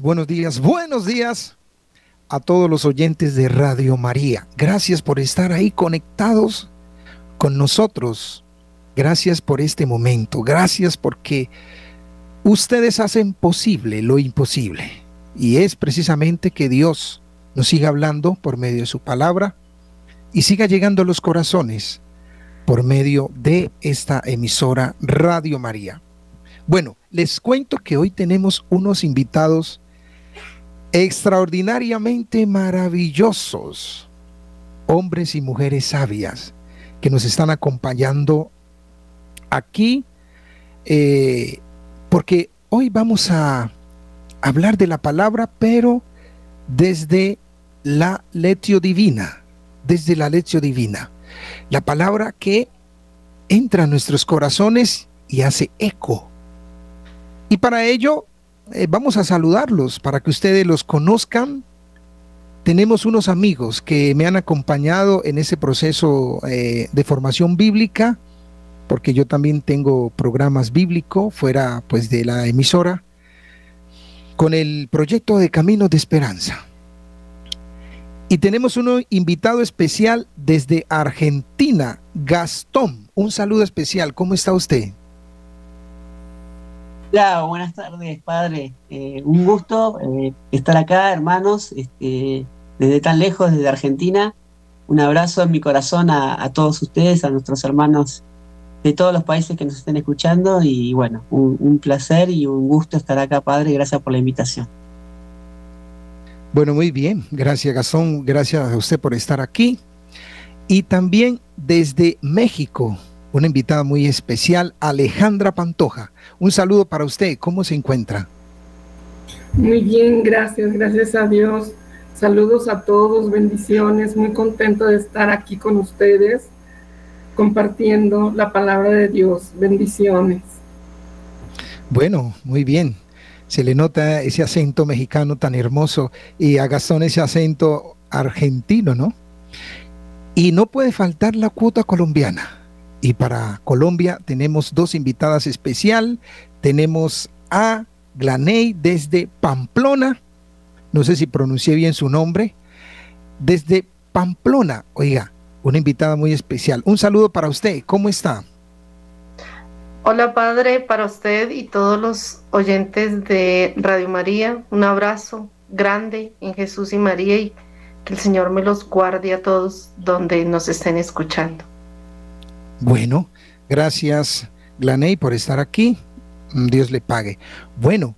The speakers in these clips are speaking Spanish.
buenos días, buenos días, a todos los oyentes de Radio María. Gracias por estar ahí conectados con nosotros. Gracias por este momento. Gracias porque ustedes hacen posible lo imposible. Y es precisamente que Dios nos siga hablando por medio de su palabra y siga llegando a los corazones por medio de esta emisora Radio María. Bueno, les cuento que hoy tenemos unos invitados extraordinariamente maravillosos, hombres y mujeres sabias que nos están acompañando aquí, eh, porque hoy vamos a hablar de la palabra, pero desde la lección divina, desde la lección divina. La palabra que entra a nuestros corazones y hace eco. Y para ello eh, vamos a saludarlos, para que ustedes los conozcan. Tenemos unos amigos que me han acompañado en ese proceso eh, de formación bíblica, porque yo también tengo programas bíblicos fuera pues de la emisora, con el proyecto de Caminos de Esperanza. Y tenemos un invitado especial desde Argentina, Gastón. Un saludo especial. ¿Cómo está usted? Hola, buenas tardes, padre. Eh, un gusto eh, estar acá, hermanos, este, desde tan lejos, desde Argentina. Un abrazo en mi corazón a, todos ustedes, a nuestros hermanos de todos los países que nos estén escuchando. Y bueno, un placer y un gusto estar acá, padre. Gracias por la invitación. Bueno, muy bien. Gracias, Gastón. Gracias a usted por estar aquí. Y también desde México, una invitada muy especial, Alejandra Pantoja. Un saludo para usted. ¿Cómo se encuentra? Muy bien, gracias. Gracias a Dios. Saludos a todos, bendiciones. Muy contento de estar aquí con ustedes compartiendo la palabra de Dios. Bendiciones. Bueno, muy bien se le nota ese acento mexicano tan hermoso y a Gastón ese acento argentino, ¿no? Y no puede faltar la cuota colombiana. Y para Colombia tenemos dos invitadas especial. Tenemos a Glaney desde Pamplona. No sé si pronuncié bien su nombre. Desde Pamplona. Oiga, una invitada muy especial. Un saludo para usted. ¿Cómo está? Hola Padre, para usted y todos los oyentes de Radio María, un abrazo grande en Jesús y María y que el Señor me los guarde a todos donde nos estén escuchando. Bueno, gracias Glaney por estar aquí. Dios le pague. Bueno,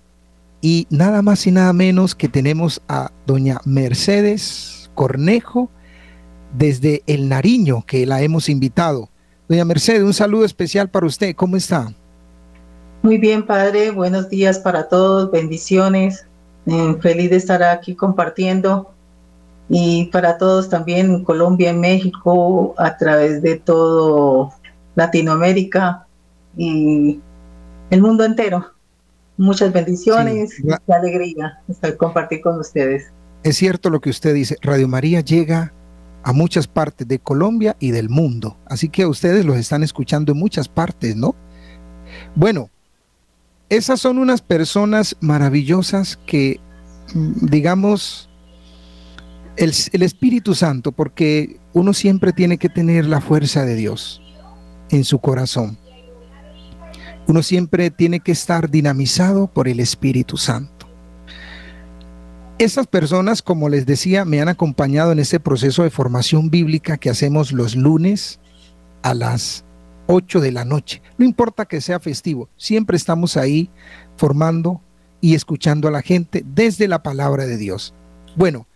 y nada más y nada menos que tenemos a doña Mercedes Cornejo desde el Nariño, que la hemos invitado. Doña Mercedes, un saludo especial para usted. ¿Cómo está? Muy bien, padre. Buenos días para todos. Bendiciones. Eh, feliz de estar aquí compartiendo. Y para todos también en Colombia, en México, a través de todo Latinoamérica y el mundo entero. Muchas bendiciones y qué alegría estar compartir con ustedes. Es cierto lo que usted dice. Radio María llega a muchas partes de Colombia y del mundo. Así que ustedes los están escuchando en muchas partes, ¿no? Bueno, esas son unas personas maravillosas que, mm, digamos, el, Espíritu Santo, porque uno siempre tiene que tener la fuerza de Dios en su corazón. Uno siempre tiene que estar dinamizado por el Espíritu Santo. Estas personas, como les decía, me han acompañado en este proceso de formación bíblica que hacemos los lunes a las 8 de la noche. No importa que sea festivo, siempre estamos ahí formando y escuchando a la gente desde la palabra de Dios. Bueno,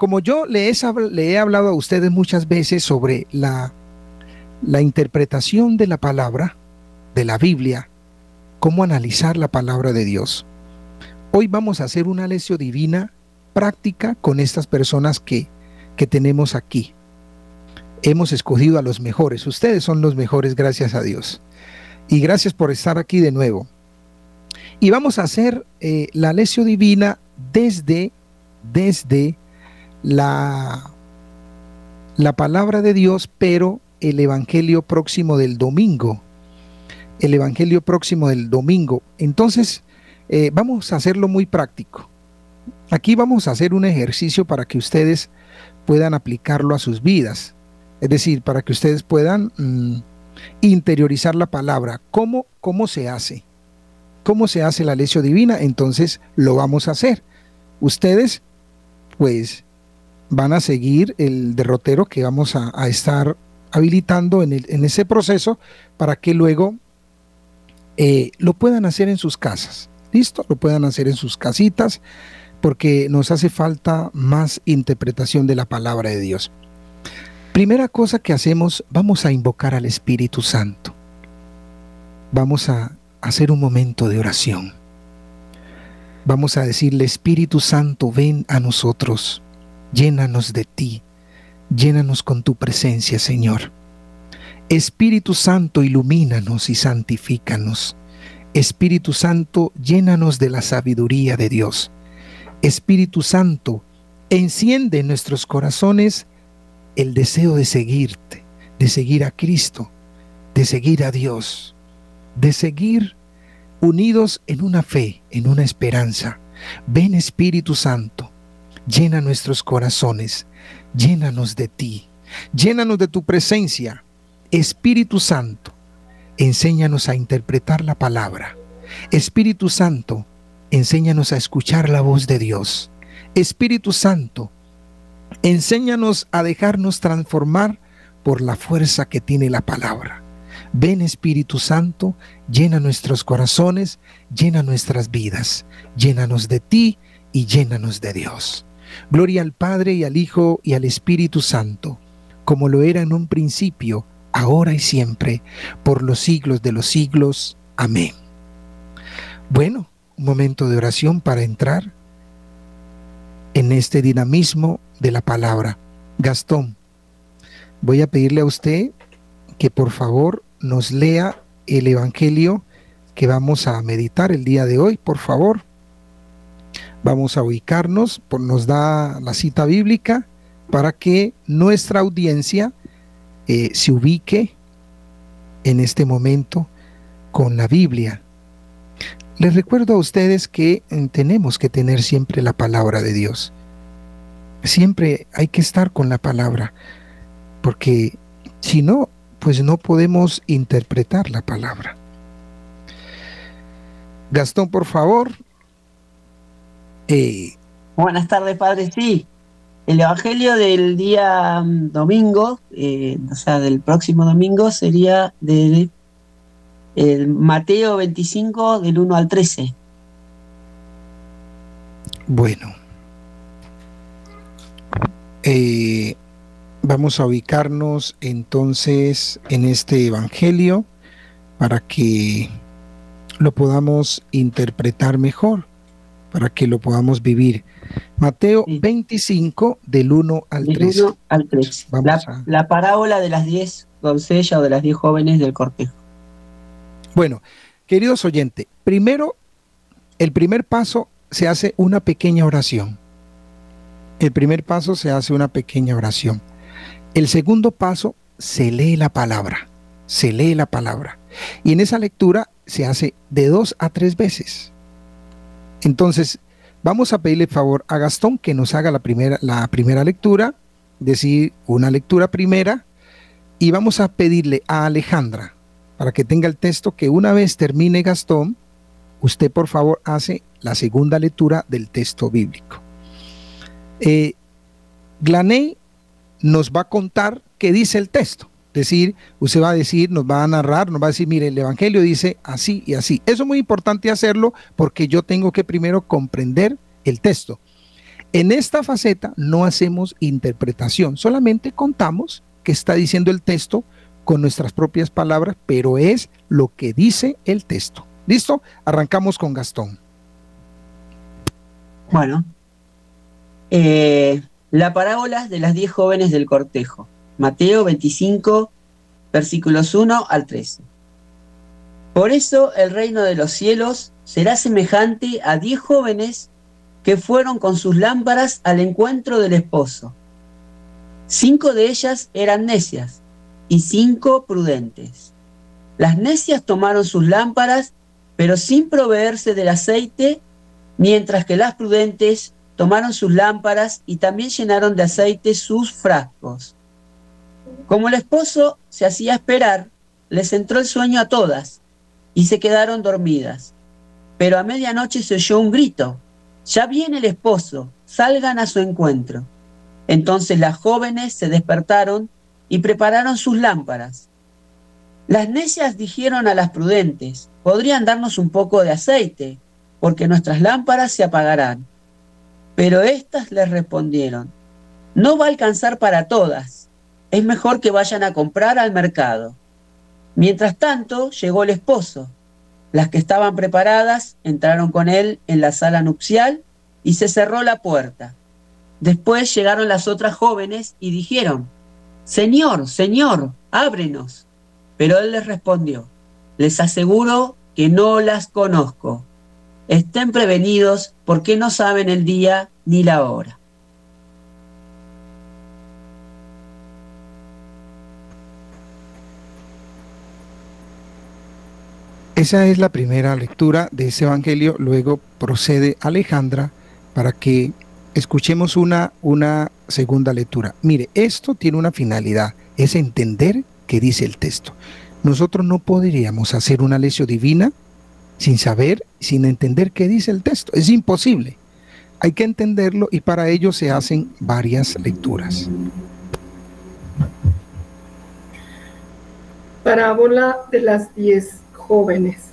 como yo le he, hablado a ustedes muchas veces sobre la, la interpretación de la palabra, de la Biblia, cómo analizar la palabra de Dios. Hoy vamos a hacer una lección divina práctica con estas personas que, que tenemos aquí. Hemos escogido a los mejores. Ustedes son los mejores, gracias a Dios. Y gracias por estar aquí de nuevo. Y vamos a hacer eh, la lección divina desde, desde la, la palabra de Dios, pero el Evangelio próximo del domingo. El Evangelio próximo del domingo. Entonces, eh, vamos a hacerlo muy práctico. Aquí vamos a hacer un ejercicio para que ustedes puedan aplicarlo a sus vidas. Es decir, para que ustedes puedan mm, interiorizar la palabra. ¿Cómo, ¿Cómo se hace? ¿Cómo se hace la lección divina? Entonces lo vamos a hacer. Ustedes, pues, van a seguir el derrotero que vamos a, estar habilitando en, ese proceso para que luego eh, lo puedan hacer en sus casas. ¿Listo? Lo puedan hacer en sus casitas porque nos hace falta más interpretación de la palabra de Dios. Primera cosa que hacemos, vamos a invocar al Espíritu Santo. Vamos a hacer un momento de oración. Vamos a decirle, Espíritu Santo, ven a nosotros, llénanos de ti, llénanos con tu presencia, Señor. Espíritu Santo, ilumínanos y santifícanos. Espíritu Santo, llénanos de la sabiduría de Dios. Espíritu Santo, enciende en nuestros corazones el deseo de seguirte, de seguir a Cristo, de seguir a Dios, de seguir unidos en una fe, en una esperanza. Ven Espíritu Santo, llena nuestros corazones, llénanos de ti, llénanos de tu presencia. Espíritu Santo, enséñanos a interpretar la palabra. Espíritu Santo, enséñanos a escuchar la voz de Dios. Espíritu Santo, enséñanos a dejarnos transformar por la fuerza que tiene la palabra. Ven Espíritu Santo, llena nuestros corazones, llena nuestras vidas, llénanos de ti y llénanos de Dios. Gloria al Padre y al Hijo y al Espíritu Santo, como lo era en un principio, ahora y siempre, por los siglos de los siglos. Amén. Bueno, un momento de oración para entrar en este dinamismo de la palabra. Gastón, voy a pedirle a usted que por favor nos lea el Evangelio que vamos a meditar el día de hoy, por favor. Vamos a ubicarnos, nos da la cita bíblica para que nuestra audiencia eh, se ubique en este momento con la Biblia les recuerdo a ustedes que eh, tenemos que tener siempre la palabra de Dios. Siempre hay que estar con la palabra, porque si no, pues no podemos interpretar la palabra. Gastón, por favor. Buenas tardes, Padre. Sí, el Evangelio del día mm, domingo, eh, o sea, del próximo domingo, sería de el Mateo 25 del 1 al 13. Bueno, eh, vamos a ubicarnos entonces en este Evangelio para que lo podamos interpretar mejor, para que lo podamos vivir. Mateo 25 del 1 al 13. al 13. La, la, parábola de las 10 doncellas o de las 10 jóvenes del cortejo. Bueno, queridos oyentes, primero, el primer paso se hace una pequeña oración. El primer paso se hace una pequeña oración. El segundo paso se lee la palabra, se lee la palabra. Y en esa lectura se hace de dos a tres veces. Entonces, vamos a pedirle favor a Gastón que nos haga la primera, la primera lectura, decir una lectura primera, y vamos a pedirle a Alejandra para que tenga el texto que una vez termine Gastón, usted por favor hace la segunda lectura del texto bíblico. Eh, Glaney nos va a contar qué dice el texto. Decir, usted va a decir, nos va a narrar, nos va a decir, mire, el Evangelio dice así y así. Eso es muy importante hacerlo porque yo tengo que primero comprender el texto. En esta faceta no hacemos interpretación, solamente contamos qué está diciendo el texto con nuestras propias palabras, pero es lo que dice el texto. ¿Listo? Arrancamos con Gastón. Bueno, eh, la parábola de las diez jóvenes del cortejo. Mateo 25, versículos 1 al 13. Por eso el reino de los cielos será semejante a diez jóvenes que fueron con sus lámparas al encuentro del esposo. Cinco de ellas eran necias y cinco prudentes. Las necias tomaron sus lámparas, pero sin proveerse del aceite, mientras que las prudentes tomaron sus lámparas y también llenaron de aceite sus frascos. Como el esposo se hacía esperar, les entró el sueño a todas y se quedaron dormidas. Pero a medianoche se oyó un grito. Ya viene el esposo, salgan a su encuentro. Entonces las jóvenes se despertaron y prepararon sus lámparas. Las necias dijeron a las prudentes, podrían darnos un poco de aceite, porque nuestras lámparas se apagarán. Pero éstas les respondieron, no va a alcanzar para todas, es mejor que vayan a comprar al mercado. Mientras tanto, llegó el esposo. Las que estaban preparadas entraron con él en la sala nupcial y se cerró la puerta. Después llegaron las otras jóvenes y dijeron, Señor, Señor, ábrenos. Pero él les respondió, les aseguro que no las conozco. Estén prevenidos porque no saben el día ni la hora. Esa es la primera lectura de ese Evangelio. Luego procede Alejandra para que escuchemos una, una segunda lectura. Mire, esto tiene una finalidad, es entender qué dice el texto. Nosotros no podríamos hacer una lección divina sin saber, sin entender qué dice el texto. Es imposible. Hay que entenderlo y para ello se hacen varias lecturas. Parábola de las diez jóvenes.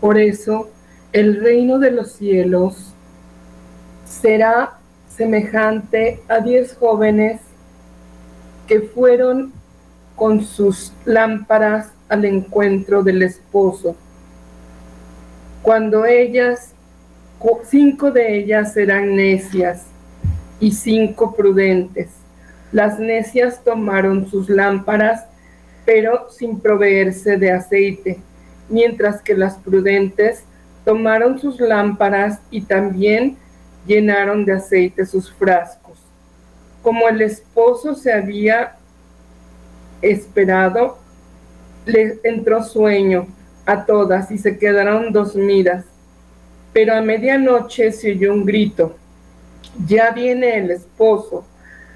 Por eso el reino de los cielos será semejante a diez jóvenes que fueron con sus lámparas al encuentro del esposo cuando ellas, cinco de ellas eran necias y cinco prudentes. Las necias tomaron sus lámparas, pero sin proveerse de aceite, mientras que las prudentes tomaron sus lámparas y también llenaron de aceite sus frascos. Como el esposo se había esperado, le entró sueño a todas y se quedaron dormidas. Pero a medianoche se oyó un grito. Ya viene el esposo,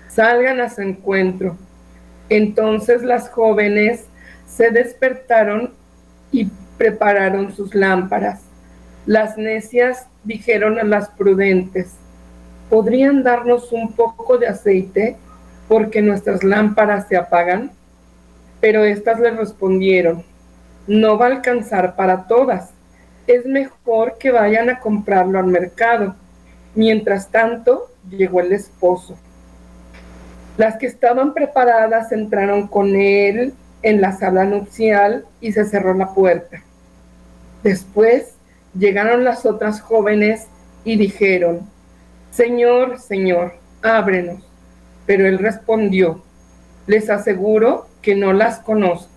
salgan a su encuentro. Entonces las jóvenes se despertaron y prepararon sus lámparas. Las necias dijeron a las prudentes, ¿podrían darnos un poco de aceite porque nuestras lámparas se apagan? Pero éstas le respondieron, no va a alcanzar para todas. Es mejor que vayan a comprarlo al mercado. Mientras tanto, llegó el esposo. Las que estaban preparadas entraron con él en la sala nupcial y se cerró la puerta. Después llegaron las otras jóvenes y dijeron, Señor, Señor, ábrenos. Pero él respondió, les aseguro que no las conozco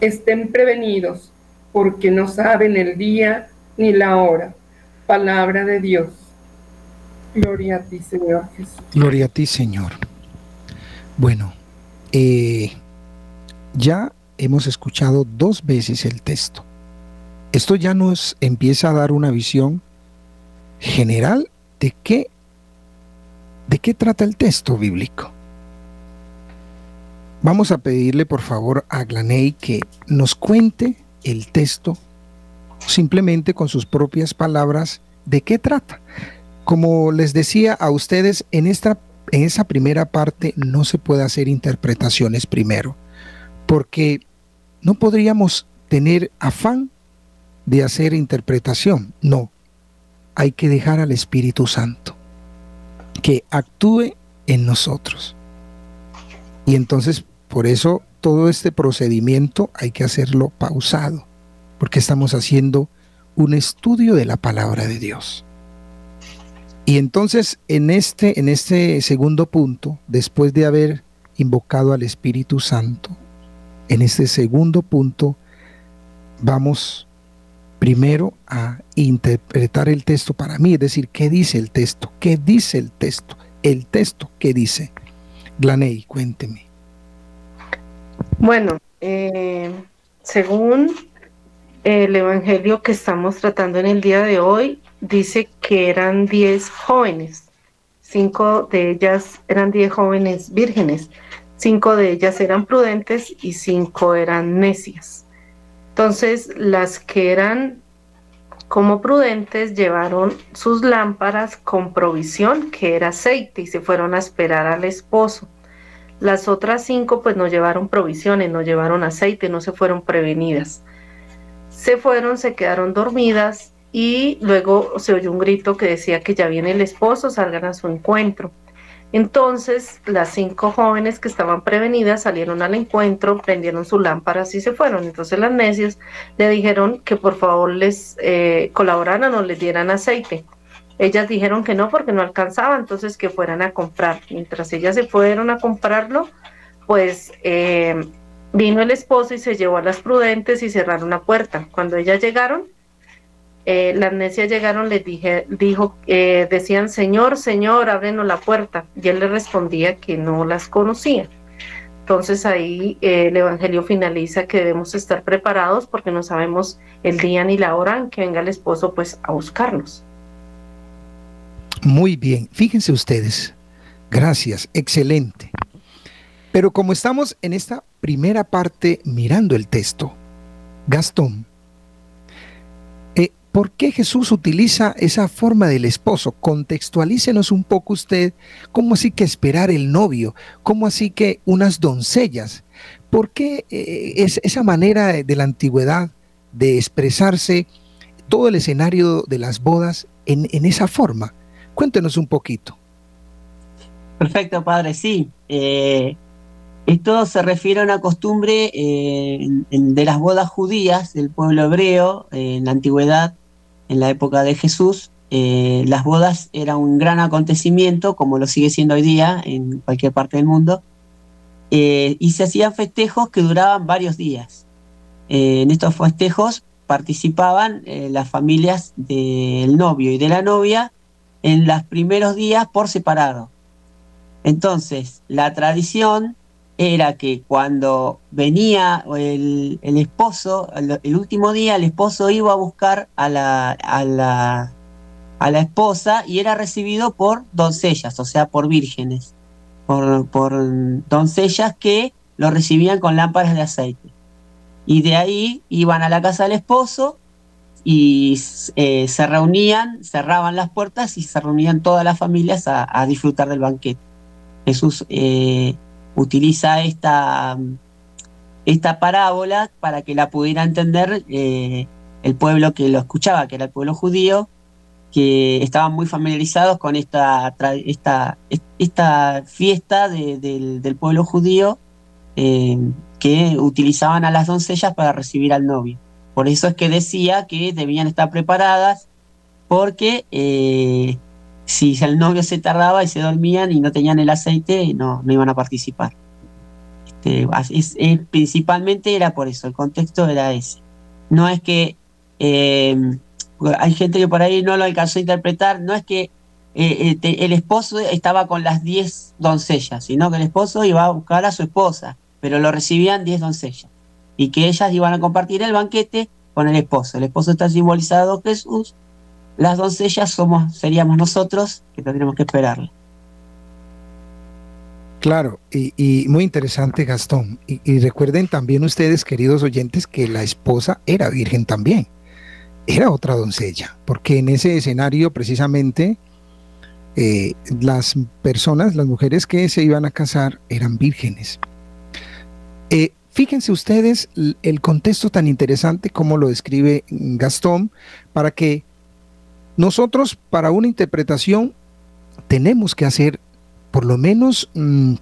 estén prevenidos, porque no saben el día ni la hora. Palabra de Dios. Gloria a ti, Señor Jesús. Gloria a ti, Señor. Bueno, eh, ya hemos escuchado dos veces el texto. Esto ya nos empieza a dar una visión general de qué, de qué trata el texto bíblico. Vamos a pedirle por favor a Glaney que nos cuente el texto simplemente con sus propias palabras de qué trata. Como les decía a ustedes, en, esta, en esa primera parte no se puede hacer interpretaciones primero, porque no podríamos tener afán de hacer interpretación. No, hay que dejar al Espíritu Santo que actúe en nosotros. Y entonces por eso todo este procedimiento hay que hacerlo pausado, porque estamos haciendo un estudio de la palabra de Dios. Y entonces en este, en este segundo punto, después de haber invocado al Espíritu Santo, en este segundo punto vamos primero a interpretar el texto para mí, es decir, ¿qué dice el texto? ¿Qué dice el texto? El texto, ¿qué dice? Glaney, cuénteme. Bueno, eh, según el Evangelio que estamos tratando en el día de hoy dice que eran diez jóvenes, cinco de ellas eran diez jóvenes vírgenes, cinco de ellas eran prudentes y cinco eran necias. Entonces, las que eran como prudentes llevaron sus lámparas con provisión, que era aceite, y se fueron a esperar al esposo. Las otras cinco pues no llevaron provisiones, no llevaron aceite, no se fueron prevenidas. Se fueron, se quedaron dormidas y luego se oyó un grito que decía que ya viene el esposo, salgan a su encuentro. Entonces las cinco jóvenes que estaban prevenidas salieron al encuentro, prendieron sus lámparas y se fueron. Entonces las necias le dijeron que por favor les eh, colaboraran o les dieran aceite. Ellas dijeron que no porque no alcanzaba, entonces que fueran a comprar. Mientras ellas se fueron a comprarlo, pues eh, vino el esposo y se llevó a las prudentes y cerraron la puerta. Cuando ellas llegaron, eh, las necias llegaron, les dije, dijo, eh, decían, Señor, Señor, ábrenos la puerta. Y él le respondía que no las conocía. Entonces ahí el Evangelio finaliza que debemos estar preparados porque no sabemos el día ni la hora en que venga el esposo pues a buscarnos. Muy bien, fíjense ustedes. Gracias, excelente. Pero como estamos en esta primera parte mirando el texto, Gastón, eh, ¿por qué Jesús utiliza esa forma del esposo? Contextualícenos un poco usted, ¿cómo así que esperar el novio? ¿Cómo así que unas doncellas? ¿Por qué eh, es esa manera de la antigüedad de expresarse todo el escenario de las bodas en, esa forma? Cuéntenos un poquito. Perfecto, padre, sí. Eh, esto se refiere a una costumbre eh, de las bodas judías del pueblo hebreo en la antigüedad, en la época de Jesús. las bodas eran un gran acontecimiento, como lo sigue siendo hoy día en cualquier parte del mundo, y se hacían festejos que duraban varios días. en estos festejos participaban las familias del novio y de la novia en los primeros días por separado. Entonces, la tradición era que cuando venía el, esposo, el, último día el esposo iba a buscar a la, a, la, a la esposa y era recibido por doncellas, o sea, por vírgenes, por, por doncellas que lo recibían con lámparas de aceite. Y de ahí iban a la casa del esposo y eh, se reunían, cerraban las puertas y se reunían todas las familias a, disfrutar del banquete. Jesús eh, utiliza esta, esta parábola para que la pudiera entender eh, el pueblo que lo escuchaba, que era el pueblo judío, que estaban muy familiarizados con esta, esta, esta fiesta del, pueblo judío que utilizaban a las doncellas para recibir al novio. Por eso es que decía que debían estar preparadas porque eh, si el novio se tardaba y se dormían y no tenían el aceite, no, no iban a participar. Este, principalmente era por eso, el contexto era ese. No es que em, hay gente que por ahí no lo alcanzó a interpretar, no es que eh, eh, el esposo estaba con las 10 doncellas, sino que el esposo iba a buscar a su esposa, pero lo recibían 10 doncellas y que ellas iban a compartir el banquete con el esposo. El esposo está simbolizado Jesús, las doncellas somos, seríamos nosotros que tendríamos que esperarle. Claro, y, muy interesante Gastón. Y, recuerden también ustedes, queridos oyentes, que la esposa era virgen también. Era otra doncella, porque en ese escenario precisamente eh, las personas, las mujeres que se iban a casar eran vírgenes. Eh, Fíjense ustedes el contexto tan interesante como lo describe Gastón, para que nosotros para una interpretación tenemos que hacer por lo menos mm,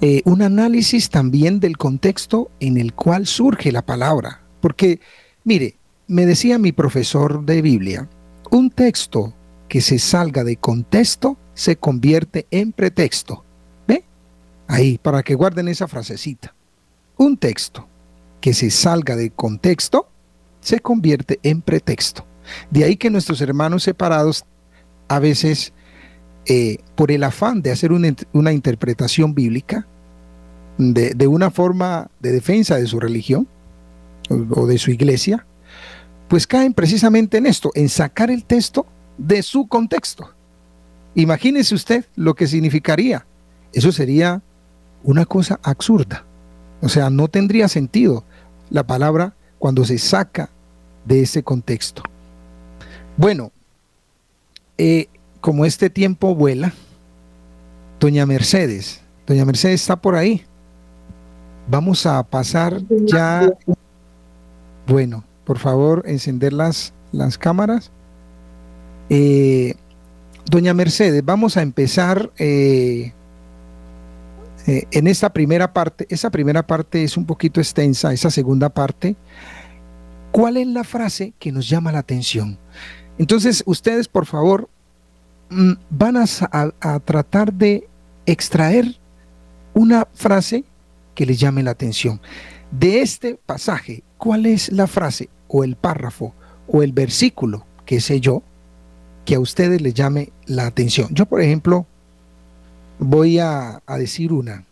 eh, un análisis también del contexto en el cual surge la palabra. Porque, mire, me decía mi profesor de Biblia, un texto que se salga de contexto se convierte en pretexto. ¿Ve? Ahí, para que guarden esa frasecita. Un texto que se salga de contexto se convierte en pretexto. De ahí que nuestros hermanos separados a veces, eh, por el afán de hacer una, interpretación bíblica, de, una forma de defensa de su religión, o de su iglesia, pues caen precisamente en esto, en sacar el texto de su contexto. Imagínese usted lo que significaría. Eso sería una cosa absurda. O sea, no tendría sentido la palabra cuando se saca de ese contexto. Bueno, eh, como este tiempo vuela, doña Mercedes, doña Mercedes está por ahí. Vamos a pasar ya. Bueno, por favor, encender las, las cámaras. Eh, doña Mercedes, vamos a empezar eh, en esta primera parte. Esa primera parte es un poquito extensa, esa segunda parte. ¿Cuál es la frase que nos llama la atención? Entonces, ustedes, por favor, mm, van a tratar de extraer una frase que les llame la atención. De este pasaje, ¿cuál es la frase o el párrafo o el versículo, que sé yo, que a ustedes les llame la atención? Yo, por ejemplo, voy a, decir una.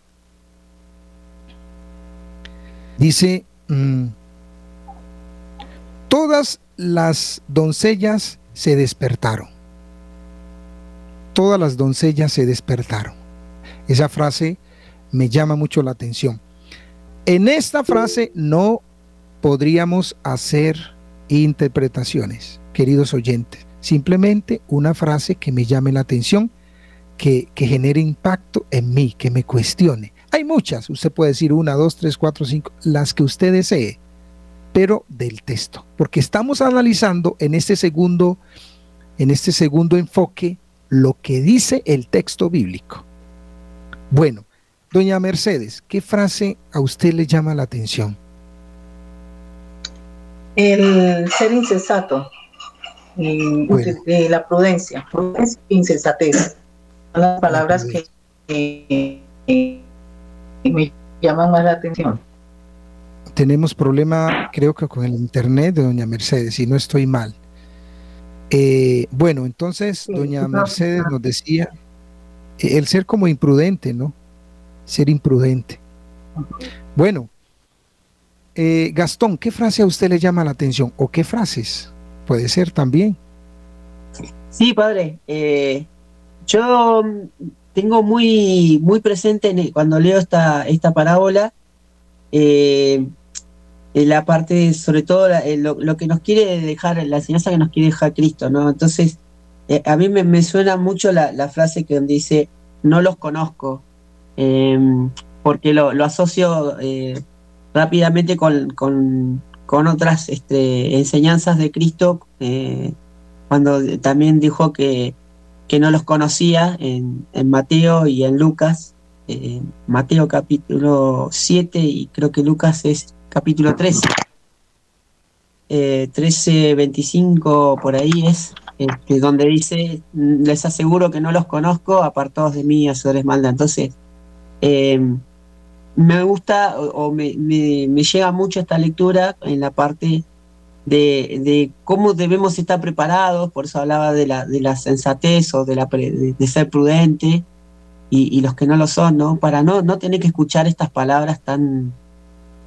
Dice, mm, todas las doncellas se despertaron. Todas las doncellas se despertaron. Esa frase me llama mucho la atención. En esta frase no podríamos hacer interpretaciones, queridos oyentes. Simplemente una frase que me llame la atención, que, genere impacto en mí, que me cuestione. Hay muchas, usted puede decir una, dos, tres, cuatro, cinco, las que usted desee, pero del texto, porque estamos analizando en este segundo, en este segundo enfoque lo que dice el texto bíblico. Bueno, Doña Mercedes, ¿qué frase a usted le llama la atención? El ser insensato y, la prudencia, prudencia e insensatez. Son las palabras que, me llaman más la atención. Tenemos problema, creo que con el internet de Doña Mercedes, si no estoy mal. Eh, bueno, entonces, Doña Mercedes nos decía, el ser como imprudente, ¿no? ser imprudente. Bueno, eh, Gastón, ¿qué frase a usted le llama la atención? ¿O qué frases? Puede ser también. Sí, padre. Eh, yo tengo muy, muy presente cuando leo esta, esta parábola eh, la parte, sobre todo lo, que nos quiere dejar, la enseñanza que nos quiere dejar Cristo, ¿no? Entonces, a mí me, suena mucho la, la, frase que dice, no los conozco, Em, porque lo, asocio eh, rápidamente con, con, otras este, enseñanzas de Cristo, eh, cuando también dijo que, que no los conocía en, Mateo y en Lucas, eh, Mateo capítulo 7 y creo que Lucas es capítulo 13. 13, 25 por ahí es, este, donde dice, les aseguro que no los conozco, apartados de mí, hacedores maldad. Entonces, Em, me gusta o, me, llega mucho esta lectura en la parte de, cómo debemos estar preparados, por eso hablaba de la, de la sensatez o de, la, de, ser prudente y, los que no lo son, ¿no? Para no, no tener que escuchar estas palabras tan,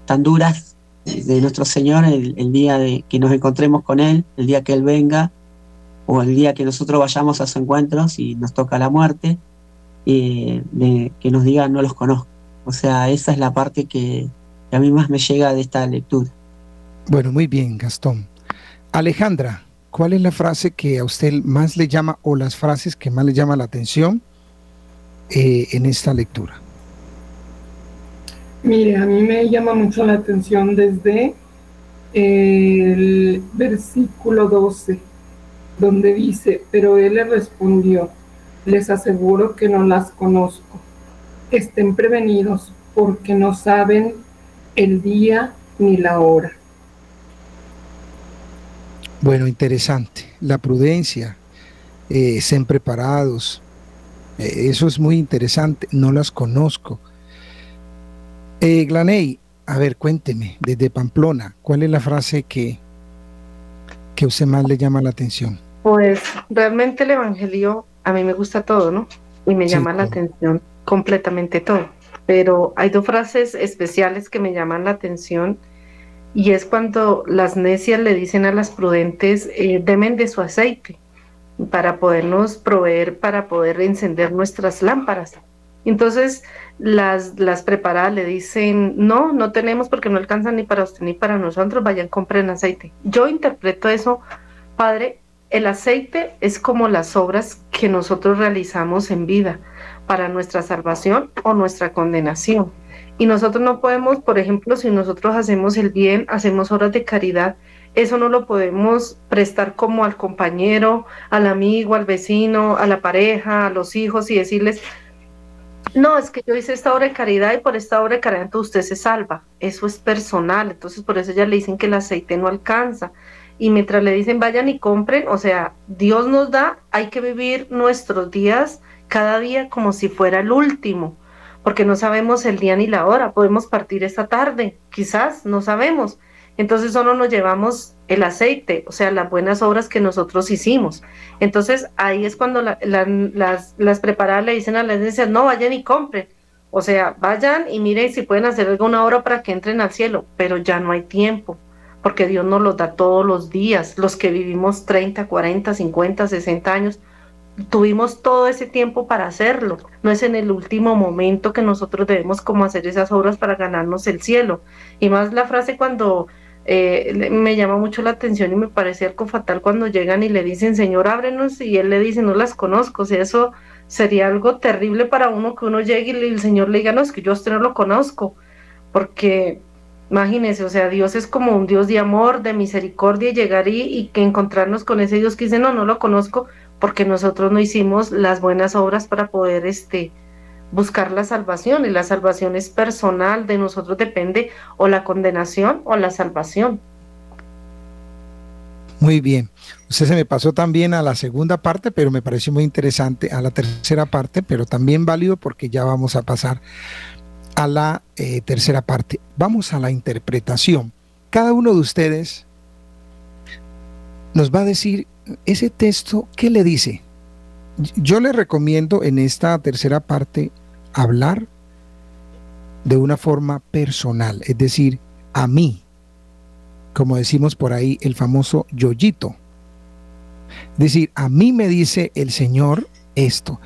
tan duras de nuestro Señor el, día de que nos encontremos con Él, el día que Él venga, o el día que nosotros vayamos a su encuentro, si nos toca la muerte de, que nos diga no los conozco. O sea, esa es la parte que, a mí más me llega de esta lectura. Bueno, muy bien, Gastón. Alejandra, ¿cuál es la frase que a usted más le llama o las frases que más le llama la atención eh, en esta lectura? Mire, a mí me llama mucho la atención desde el versículo 12, donde dice, pero él le respondió, les aseguro que no las conozco. Estén prevenidos porque no saben el día ni la hora. Bueno, interesante. La prudencia, eh, estén preparados. Eh, eso es muy interesante. No las conozco. Eh, Glaney, a ver, cuénteme, desde Pamplona, ¿cuál es la frase que, que usted más le llama la atención? Pues realmente el Evangelio a mí me gusta todo, ¿no? Y me llama la atención completamente todo. Pero hay dos frases especiales que me llaman la atención y es cuando las necias le dicen a las prudentes, eh, demen de su aceite para podernos proveer, para poder encender nuestras lámparas. Entonces las, las preparadas le dicen, no, no tenemos porque no alcanzan ni para usted ni para nosotros, vayan, compren aceite. Yo interpreto eso, Padre, el aceite es como las obras que nosotros realizamos en vida para nuestra salvación o nuestra condenación. Y nosotros no podemos, por ejemplo, si nosotros hacemos el bien, hacemos obras de caridad, eso no lo podemos prestar como al compañero, al amigo, al vecino, a la pareja, a los hijos y decirles, no, es que yo hice esta obra de caridad y por esta obra de caridad entonces usted se salva. Eso es personal, entonces por eso ya le dicen que el aceite no alcanza. Y mientras le dicen vayan y compren, o sea, Dios nos da, hay que vivir nuestros días cada día como si fuera el último porque no sabemos el día ni la hora, podemos partir esta tarde, quizás, no sabemos. Entonces solo nos llevamos el aceite, o sea, las buenas obras que nosotros hicimos. Entonces ahí es cuando las, las preparadas le dicen a las iglesias, no, vayan y compren. O sea, vayan y miren si pueden hacer alguna obra para que entren al cielo, pero ya no hay tiempo, porque Dios nos lo da todos los días. Los que vivimos 30, 40, 50, 60 años, tuvimos todo ese tiempo para hacerlo. No es en el último momento que nosotros debemos como hacer esas obras para ganarnos el cielo. Y más la frase cuando eh, me llama mucho la atención y me parece algo fatal cuando llegan y le dicen, Señor, ábrenos, y él le dice, no las conozco. O sea, eso sería algo terrible para uno que uno llegue y el Señor le diga, no, es que yo usted no lo conozco. Porque Imagínese, o sea, Dios es como un Dios de amor, de misericordia, y llegar y, y que encontrarnos con ese Dios que dice, no, no lo conozco, porque nosotros no hicimos las buenas obras para poder este, buscar la salvación y la salvación es personal, de nosotros depende o la condenación o la salvación. Muy bien. Usted se me pasó también a la segunda parte, pero me pareció muy interesante, a la tercera parte, pero también válido porque ya vamos a pasar a la eh, tercera parte. Vamos a la interpretación. Cada uno de ustedes nos va a decir ese texto, ¿qué le dice? Yo le recomiendo en esta tercera parte hablar de una forma personal, es decir, a mí, como decimos por ahí, el famoso yoyito. Es decir, a mí me dice el Señor esto.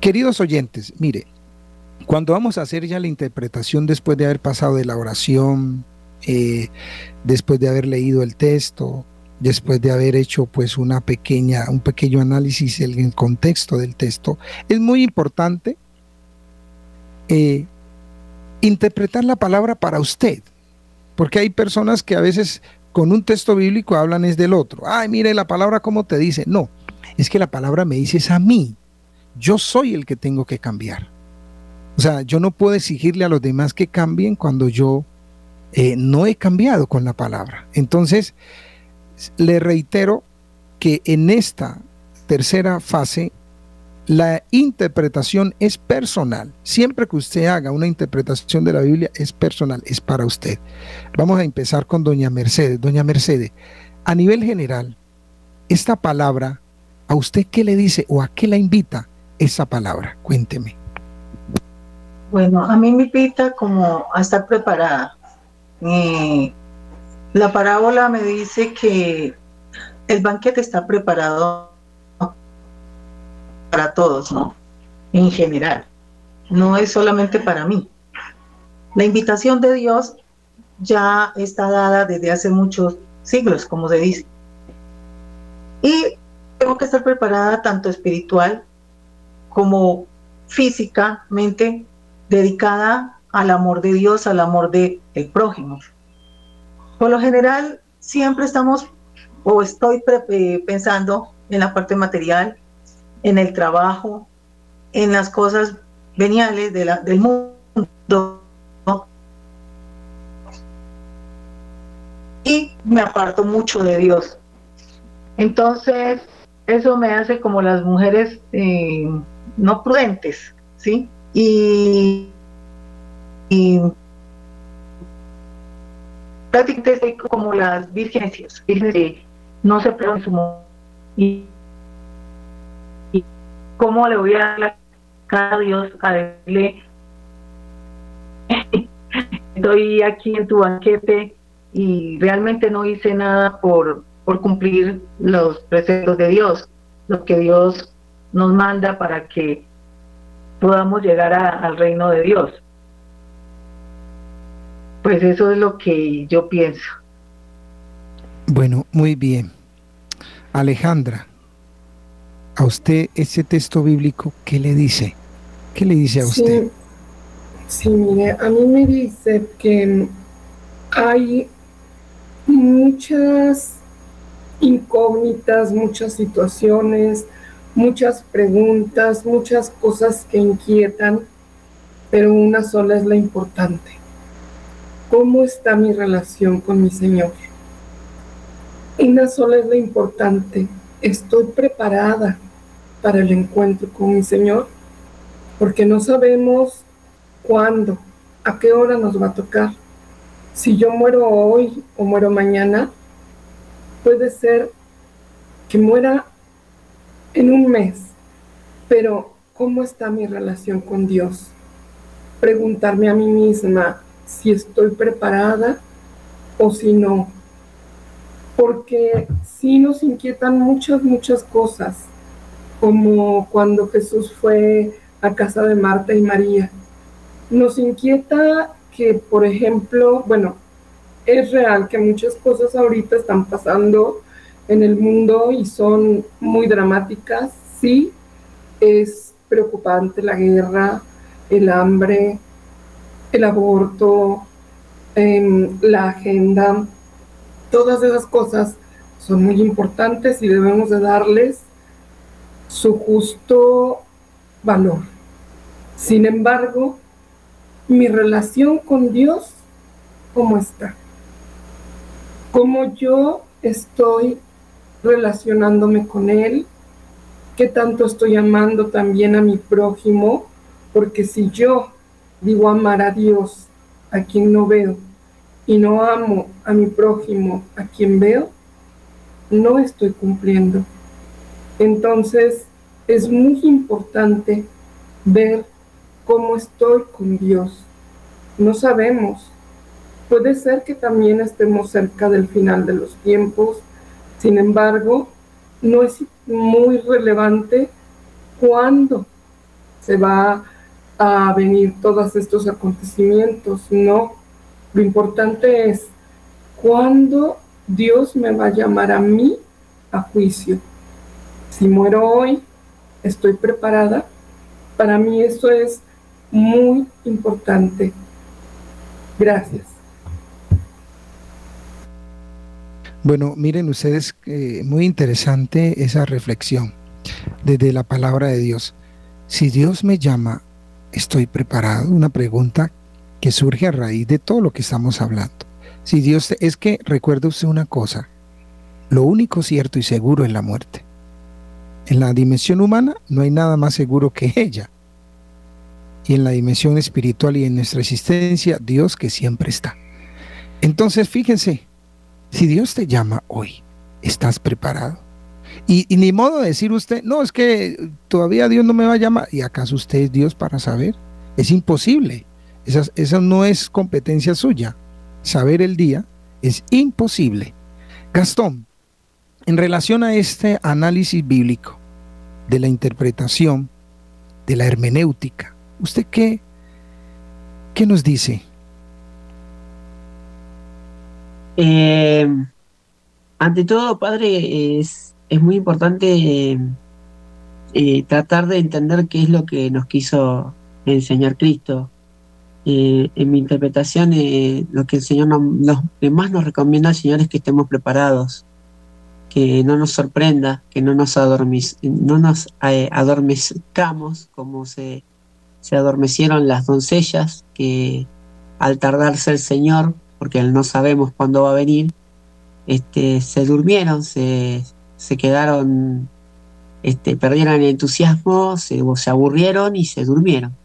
Queridos oyentes, mire, cuando vamos a hacer ya la interpretación después de haber pasado de la oración, eh, después de haber leído el texto, después de haber hecho pues una pequeña, un pequeño análisis del contexto del texto, es muy importante eh, interpretar la palabra para usted, porque hay personas que a veces con un texto bíblico hablan es del otro. Ay, mire la palabra como te dice. No, es que la palabra me dice es a mí. Yo soy el que tengo que cambiar. O sea, yo no puedo exigirle a los demás que cambien cuando yo eh, no he cambiado con la palabra. Entonces, le reitero que en esta tercera fase la interpretación es personal. Siempre que usted haga una interpretación de la Biblia es personal, es para usted. Vamos a empezar con doña Mercedes. Doña Mercedes, a nivel general, esta palabra, ¿a usted qué le dice o a qué la invita esa palabra? Cuénteme. Bueno, a mí me invita como a estar preparada. Eh, la parábola me dice que el banquete está preparado para todos, ¿no? En general, no es solamente para mí. La invitación de Dios ya está dada desde hace muchos siglos, como se dice. Y tengo que estar preparada tanto espiritual como físicamente, dedicada al amor de Dios, al amor del prójimo. Por lo general, siempre estamos o estoy eh, pensando en la parte material, en el trabajo, en las cosas veniales de la, del mundo. Y me aparto mucho de Dios. Entonces, eso me hace como las mujeres eh, no prudentes, ¿sí? Y, y prácticamente como las vírgenes, que no se en su y cómo le voy a dar a Dios a decirle estoy aquí en tu banquete y realmente no hice nada por, por cumplir los preceptos de Dios, lo que Dios nos manda para que podamos llegar al reino de Dios. Pues eso es lo que yo pienso. Bueno, muy bien. Alejandra, a usted ese texto bíblico, ¿qué le dice? ¿Qué le dice a usted? Sí, mire, a mí me dice que hay muchas incógnitas, muchas situaciones, muchas preguntas, muchas cosas que inquietan, pero una sola es la importante. ¿Cómo está mi relación con mi Señor? Una sola es la importante. ¿Estoy preparada para el encuentro con mi Señor? Porque no sabemos cuándo, a qué hora nos va a tocar. Si yo muero hoy o muero mañana, puede ser que muera en un mes, pero ¿cómo está mi relación con Dios? Preguntarme a mí misma si estoy preparada o si no. Porque sí nos inquietan muchas, muchas cosas, como cuando Jesús fue a casa de Marta y María. Nos inquieta que, por ejemplo, bueno, es real que muchas cosas ahorita están pasando en el mundo y son muy dramáticas, sí, es preocupante la guerra, el hambre, el aborto, em, la agenda, todas esas cosas son muy importantes y debemos de darles su justo valor. Sin embargo, mi relación con Dios, ¿cómo está? ¿Cómo yo estoy relacionándome con Él, qué tanto estoy amando también a mi prójimo, porque si yo digo amar a Dios, a quien no veo, y no amo a mi prójimo, a quien veo, no estoy cumpliendo. Entonces, es muy importante ver cómo estoy con Dios. No sabemos. Puede ser que también estemos cerca del final de los tiempos, sin embargo, no es muy relevante cuándo se va a venir todos estos acontecimientos, no. Lo importante es cuándo Dios me va a llamar a mí a juicio. Si muero hoy, estoy preparada. Para mí eso es muy importante. Gracias. Bueno, miren ustedes, eh, muy interesante esa reflexión desde la palabra de Dios. Si Dios me llama, ¿estoy preparado? Una pregunta que surge a raíz de todo lo que estamos hablando. Si Dios, es que recuerde usted una cosa, lo único cierto y seguro es la muerte. En la dimensión humana no hay nada más seguro que ella. Y en la dimensión espiritual y en nuestra existencia, Dios que siempre está. Entonces, fíjense, si Dios te llama hoy, ¿estás preparado? Y, ni modo de decir usted, no, es que todavía Dios no me va a llamar. ¿Y acaso usted es Dios para saber? Es imposible. Esa, esa no es competencia suya. Saber el día es imposible. Gastón, en relación a este análisis bíblico de la interpretación, de la hermenéutica, ¿usted qué, qué nos dice? Eh, ante todo, padre, es, es muy importante eh, tratar de entender qué es lo que nos quiso enseñar Cristo. Eh, en mi interpretación, lo que el Señor nos, que más nos recomienda al Señor es que estemos preparados, que no nos sorprenda, que no nos, no nos adormezcamos como se, se adormecieron las doncellas, que al tardarse el Señor porque no sabemos cuándo va a venir, este, se durmieron, se, se quedaron, este, perdieron el entusiasmo, se, se aburrieron y se durmieron.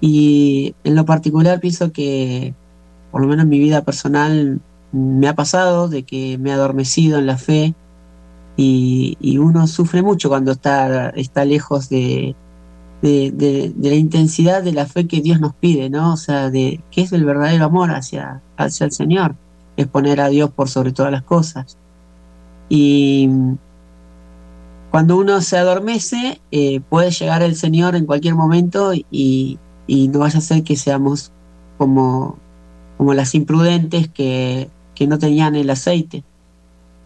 Y en lo particular pienso que, por lo menos en mi vida personal, me ha pasado de que me he adormecido en la fe y, y uno sufre mucho cuando está, está lejos de, de, la intensidad de la fe que Dios nos pide, ¿no? O sea, de qué es el verdadero amor hacia, hacia el Señor. es poner a Dios por sobre todas las cosas. Y cuando uno se adormece, eh, puede llegar el Señor en cualquier momento y, no vaya a ser que seamos como, como las imprudentes que, que no tenían el aceite.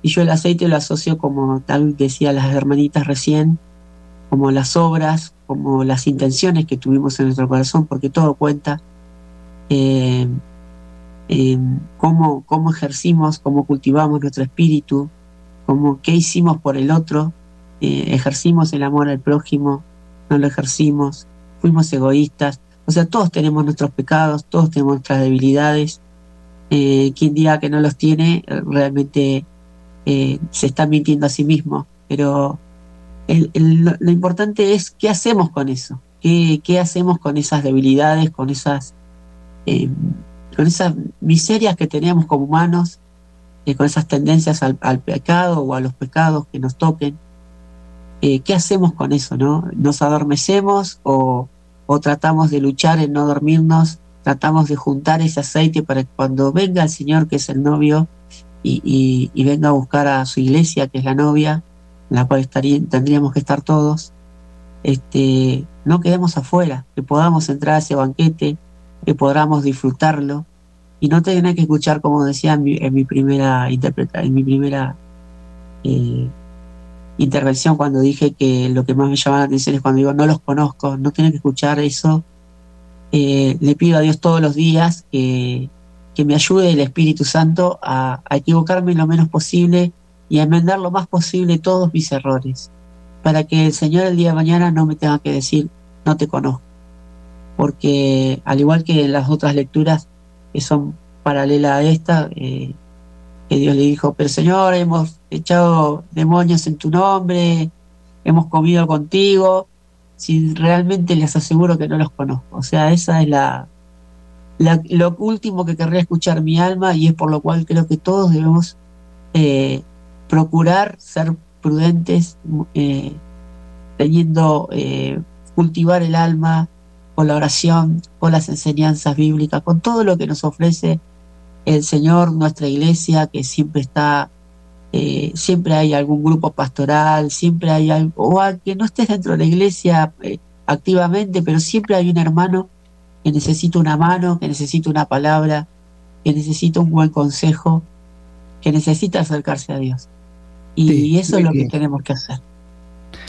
Y yo el aceite lo asocio como tal decía las hermanitas recién, como las obras, como las intenciones que tuvimos en nuestro corazón, porque todo cuenta. Eh, cómo, cómo ejercimos, cómo cultivamos nuestro espíritu, cómo, qué hicimos por el otro, eh, ejercimos el amor al prójimo, no lo ejercimos, fuimos egoístas. O sea, todos tenemos nuestros pecados, todos tenemos nuestras debilidades. Eh, quien diga que no los tiene, realmente eh, se está mintiendo a sí mismo. Pero lo importante es qué hacemos con eso, qué, hacemos con esas debilidades, con esas, con esas miserias que tenemos como humanos, con esas tendencias al, pecado o a los pecados que nos toquen. Eh, ¿qué hacemos con eso? ¿no? ¿Nos adormecemos o, tratamos de luchar en no dormirnos? Tratamos de juntar ese aceite para que cuando venga el Señor, que es el novio, y, venga a buscar a su iglesia, que es la novia, en la cual tendríamos que estar todos, este, no quedemos afuera, que podamos entrar a ese banquete, que podamos disfrutarlo y no tener que escuchar, como decía en mi, primera interpretación, en mi primera eh, intervención cuando dije que lo que más me llama la atención es cuando digo no los conozco, no tienen que escuchar eso. Eh, le pido a Dios todos los días que, me ayude el Espíritu Santo a, equivocarme lo menos posible y a enmendar lo más posible todos mis errores, para que el Señor el día de mañana no me tenga que decir no te conozco. Porque al igual que las otras lecturas que son paralelas a esta, eh, que Dios le dijo, pero Señor, hemos echado demonios en tu nombre, hemos comido contigo, si realmente les aseguro que no los conozco. O sea, esa es la, lo último que querría escuchar mi alma y es por lo cual creo que todos debemos eh, procurar ser prudentes, eh, teniendo, eh, cultivar el alma con la oración, con las enseñanzas bíblicas, con todo lo que nos ofrece el Señor, nuestra iglesia, que siempre está, eh, siempre hay algún grupo pastoral, siempre hay algo, o que no estés dentro de la iglesia eh, activamente, pero siempre hay un hermano que necesita una mano, que necesita una palabra, que necesita un buen consejo, que necesita acercarse a Dios. Y eso es lo que tenemos que hacer.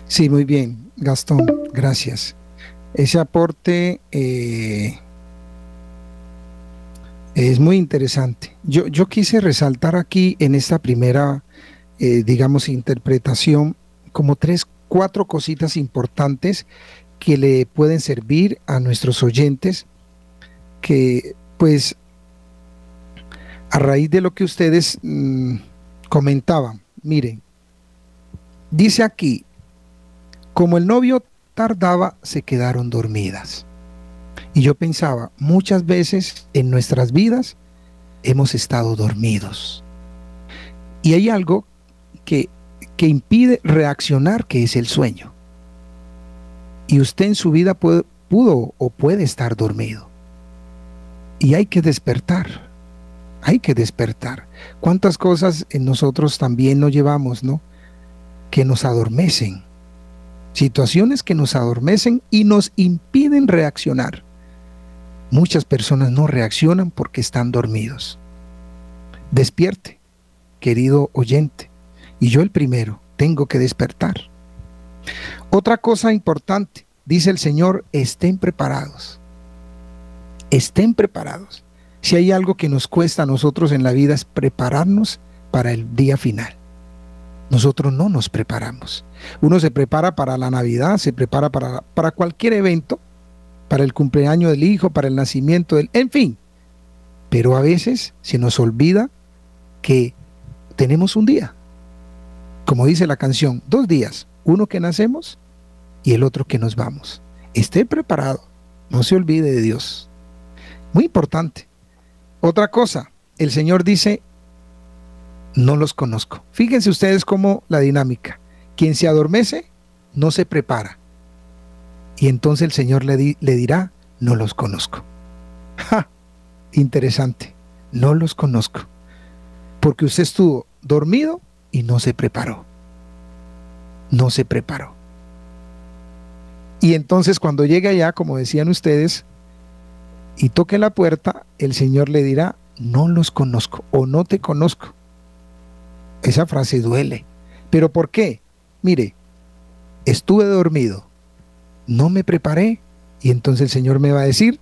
Sí, muy bien, Gastón, gracias. Ese aporte eh, es muy interesante. Yo, yo quise resaltar aquí en esta primera, eh, digamos, interpretación como tres, cuatro cositas importantes que le pueden servir a nuestros oyentes, que pues a raíz de lo que ustedes mm, comentaban, miren, dice aquí, como el novio tardaba, se quedaron dormidas. Y yo pensaba, muchas veces en nuestras vidas hemos estado dormidos. Y hay algo que, que impide reaccionar, que es el sueño. Y usted en su vida pudo o puede estar dormido. Y hay que despertar. Hay que despertar. ¿Cuántas cosas en nosotros también nos llevamos, no? Que nos adormecen. Situaciones que nos adormecen y nos impiden reaccionar. Muchas personas no reaccionan porque están dormidos. Despierte, querido oyente, y yo el primero tengo que despertar. Otra cosa importante, dice el Señor, estén preparados. Estén preparados. Si hay algo que nos cuesta a nosotros en la vida es prepararnos para el día final. Nosotros no nos preparamos. Uno se prepara para la Navidad, se prepara para, para cualquier evento, para el cumpleaños del hijo, para el nacimiento del... En fin. Pero a veces se nos olvida que tenemos un día. Como dice la canción, dos días. Uno que nacemos y el otro que nos vamos. Esté preparado. No se olvide de Dios. Muy importante. Otra cosa, el Señor dice, no los conozco. Fíjense ustedes cómo la dinámica. Quien se adormece, no se prepara. Y entonces el Señor le, dirá, no los conozco. ¡Ja! Interesante, no los conozco. porque usted estuvo dormido y no se preparó. No se preparó. Y entonces cuando llegue allá, como decían ustedes, y toque la puerta, el Señor le dirá, no los conozco o no te conozco. Esa frase duele. ¿Pero por qué? Mire, estuve dormido, no me preparé y entonces el Señor me va a decir,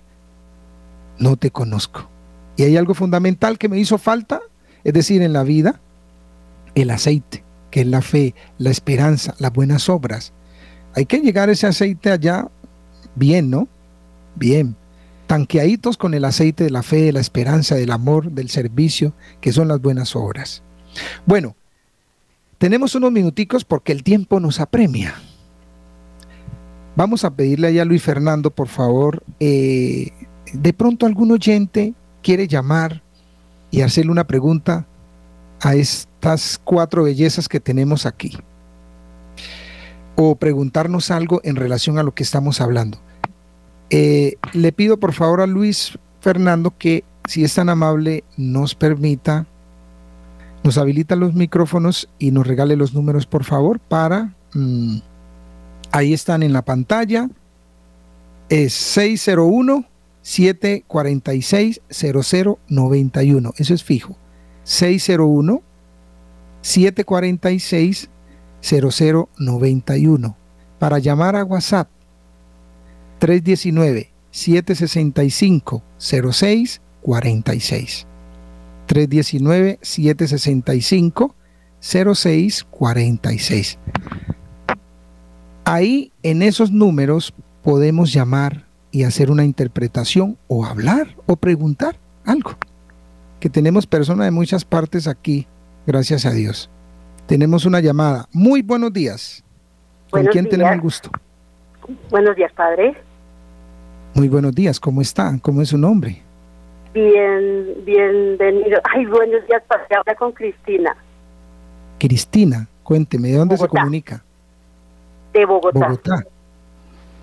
no te conozco. Y hay algo fundamental que me hizo falta, es decir, en la vida, el aceite, que es la fe, la esperanza, las buenas obras. Hay que llegar ese aceite allá bien, ¿no? Bien. Tanqueaditos con el aceite de la fe, de la esperanza, del amor, del servicio, que son las buenas obras. Bueno, tenemos unos minuticos porque el tiempo nos apremia. Vamos a pedirle allá a Luis Fernando, por favor, eh, de pronto algún oyente quiere llamar y hacerle una pregunta a estas cuatro bellezas que tenemos aquí. O preguntarnos algo en relación a lo que estamos hablando. Eh, le pido por favor a Luis Fernando que, si es tan amable, nos permita, nos habilita los micrófonos y nos regale los números, por favor, para... Mm, ahí están en la pantalla. Es 601 746 0091. Eso es fijo. 601 746 0091. Para llamar a WhatsApp 319 765 0646. 319 765 0646. Ahí en esos números podemos llamar y hacer una interpretación o hablar o preguntar algo. Que tenemos personas de muchas partes aquí, gracias a Dios. Tenemos una llamada. Muy buenos días. ¿Con quién tenemos el gusto? Buenos días, padre. Muy buenos días, ¿cómo está? ¿Cómo es su nombre? Bien, bienvenido. Ay, buenos días, padre. Habla con Cristina. Cristina, cuénteme, ¿de dónde se comunica? De Bogotá. Bogotá.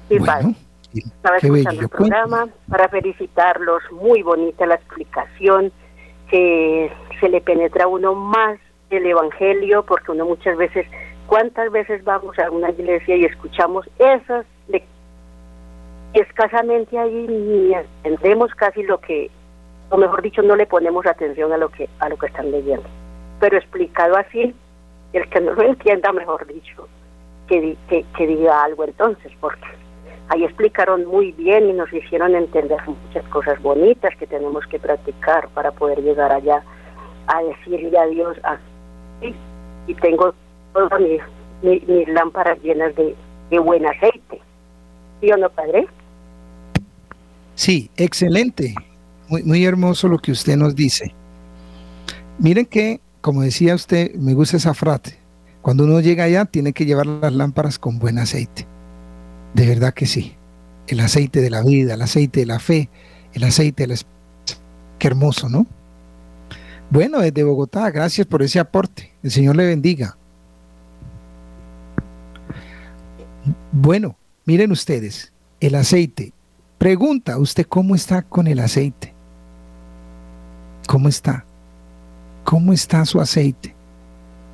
Sí, padre. Estaba escuchando el programa para felicitarlos. Muy bonita la explicación, que se le penetra a uno más el Evangelio, porque uno muchas veces, ¿cuántas veces vamos a una iglesia y escuchamos esas y escasamente ahí ni entendemos casi lo que, o mejor dicho, no le ponemos atención a lo que a lo que están leyendo. Pero explicado así, el que no lo entienda, mejor dicho, que, que, diga algo entonces, porque ahí explicaron muy bien y nos hicieron entender muchas cosas bonitas que tenemos que practicar para poder llegar allá a decirle a Dios y tengo todas mis, lámparas llenas de, buen aceite. ¿Sí o no, padre? Sí, excelente. Muy, muy hermoso lo que usted nos dice. Miren que, como decía usted, me gusta esa frase. Cuando uno llega allá, tiene que llevar las lámparas con buen aceite. De verdad que sí. El aceite de la vida, el aceite de la fe, el aceite de la esperanza. Qué hermoso, ¿no? Bueno, desde Bogotá, gracias por ese aporte. El Señor le bendiga. Bueno, miren ustedes, el aceite. Pregunta, ¿usted cómo está con el aceite? ¿Cómo está? ¿Cómo está su aceite?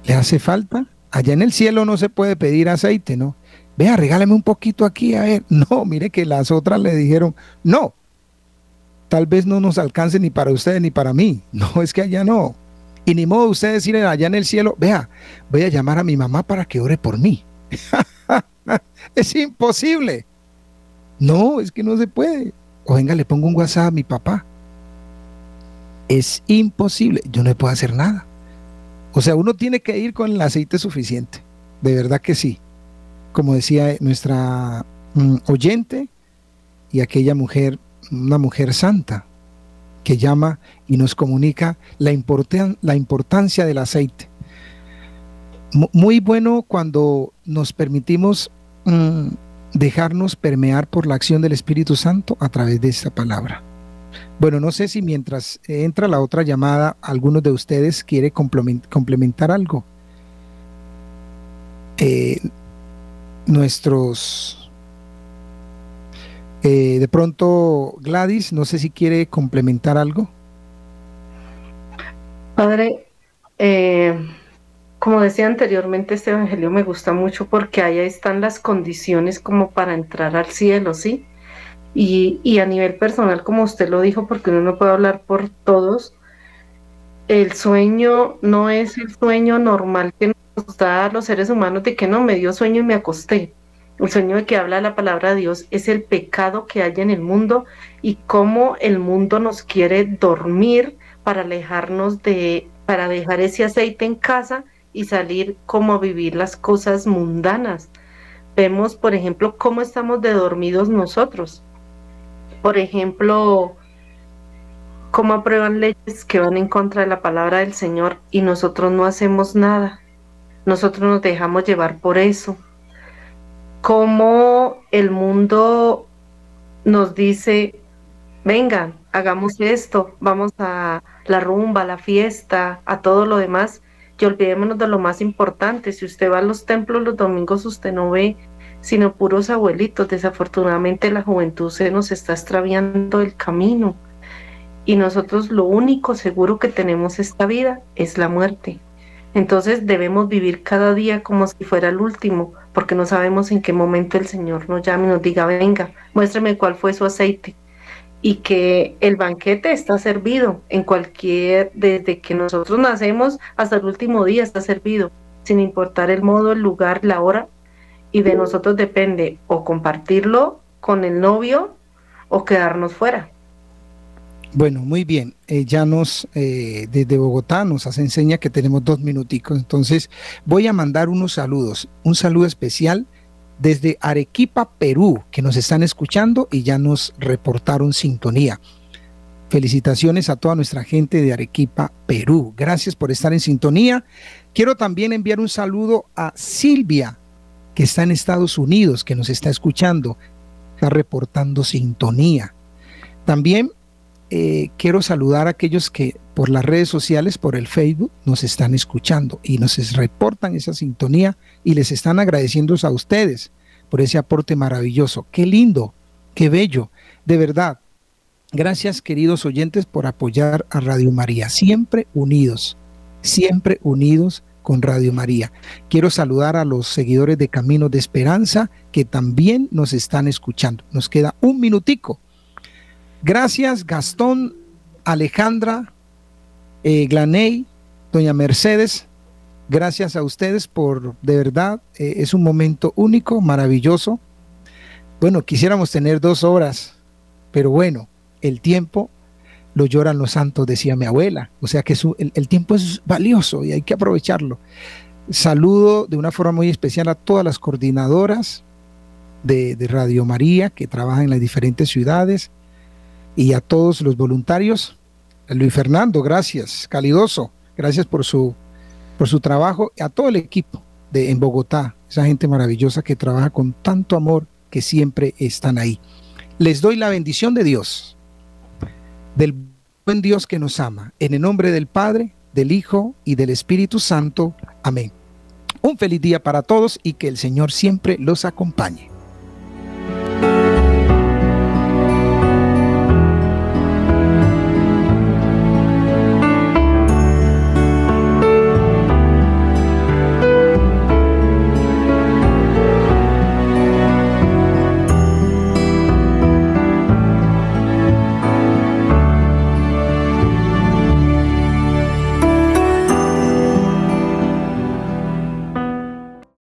¿Le hace falta? Allá en el cielo no se puede pedir aceite, ¿no? vea, regálame un poquito aquí a él. No, mire que las otras le dijeron, no, tal vez no nos alcance ni para ustedes ni para mí. No, es que allá no. Y ni modo ustedes decirle allá en el cielo, vea, voy a llamar a mi mamá para que ore por mí. es imposible. No, es que no se puede. O venga, le pongo un WhatsApp a mi papá. Es imposible. Yo no puedo hacer nada. O sea, uno tiene que ir con el aceite suficiente. De verdad que sí como decía nuestra mm, oyente, y aquella mujer, una mujer santa, que llama y nos comunica la, la importancia del aceite. muy bueno cuando nos permitimos mm, dejarnos permear por la acción del Espíritu Santo a través de esta palabra. Bueno, no sé si mientras entra la otra llamada, alguno de ustedes quiere complementar algo. Eh, nuestros... Eh, de pronto, Gladys, no sé si quiere complementar algo. Padre, eh, como decía anteriormente, este Evangelio me gusta mucho porque ahí están las condiciones como para entrar al cielo, ¿sí? Y, y, a nivel personal, como usted lo dijo, porque uno no puede hablar por todos, el sueño no es el sueño normal que nos da a los seres humanos de que no, me dio sueño y me acosté. El sueño de que habla la palabra de Dios es el pecado que hay en el mundo y cómo el mundo nos quiere dormir para alejarnos de, para dejar ese aceite en casa y salir como a vivir las cosas mundanas. Vemos, por ejemplo, cómo estamos de dormidos nosotros. Por ejemplo, cómo aprueban leyes que van en contra de la palabra del Señor y nosotros no hacemos nada. Nosotros nos dejamos llevar por eso. Cómo el mundo nos dice, vengan, hagamos esto, vamos a la rumba, a la fiesta, a todo lo demás, y olvidémonos de lo más importante. Si usted va a los templos los domingos, usted no ve sino puros abuelitos. Desafortunadamente la juventud se nos está extraviando el camino. Y nosotros lo único seguro que tenemos esta vida es la muerte. Entonces debemos vivir cada día como si fuera el último, porque no sabemos en qué momento el Señor nos llame y nos diga, venga, muéstrame cuál fue su aceite y que el banquete está servido en cualquier, desde que nosotros nacemos hasta el último día está servido, sin importar el modo, el lugar, la hora, y de nosotros depende o compartirlo con el novio o quedarnos fuera. Bueno, muy bien. Eh, ya nos, eh, desde Bogotá, nos hace enseña que tenemos dos minuticos. Entonces, voy a mandar unos saludos. Un saludo especial desde Arequipa, Perú, que nos están escuchando y ya nos reportaron sintonía. Felicitaciones a toda nuestra gente de Arequipa, Perú. Gracias por estar en sintonía. Quiero también enviar un saludo a Silvia, que está en Estados Unidos, que nos está escuchando, está reportando sintonía. También eh, quiero saludar a aquellos que por las redes sociales, por el Facebook, nos están escuchando y nos reportan esa sintonía y les están agradeciendo a ustedes por ese aporte maravilloso. Qué lindo, qué bello, de verdad. Gracias queridos oyentes por apoyar a Radio María, siempre unidos, siempre unidos con Radio María. Quiero saludar a los seguidores de Camino de Esperanza que también nos están escuchando. Nos queda un minutico. Gracias Gastón, Alejandra, eh, Glaney, doña Mercedes, gracias a ustedes por, de verdad, eh, es un momento único, maravilloso. Bueno, quisiéramos tener dos horas, pero bueno, el tiempo lo lloran los santos, decía mi abuela. O sea que el, tiempo es valioso y hay que aprovecharlo. Saludo de una forma muy especial a todas las coordinadoras de, de Radio María que trabajan en las diferentes ciudades y a todos los voluntarios Luis Fernando, gracias, calidoso, gracias por su, por su trabajo, a todo el equipo de en Bogotá, esa gente maravillosa que trabaja con tanto amor que siempre están ahí. Les doy la bendición de Dios, del buen Dios que nos ama, en el nombre del Padre, del Hijo y del Espíritu Santo. Amén. Un feliz día para todos y que el Señor siempre los acompañe.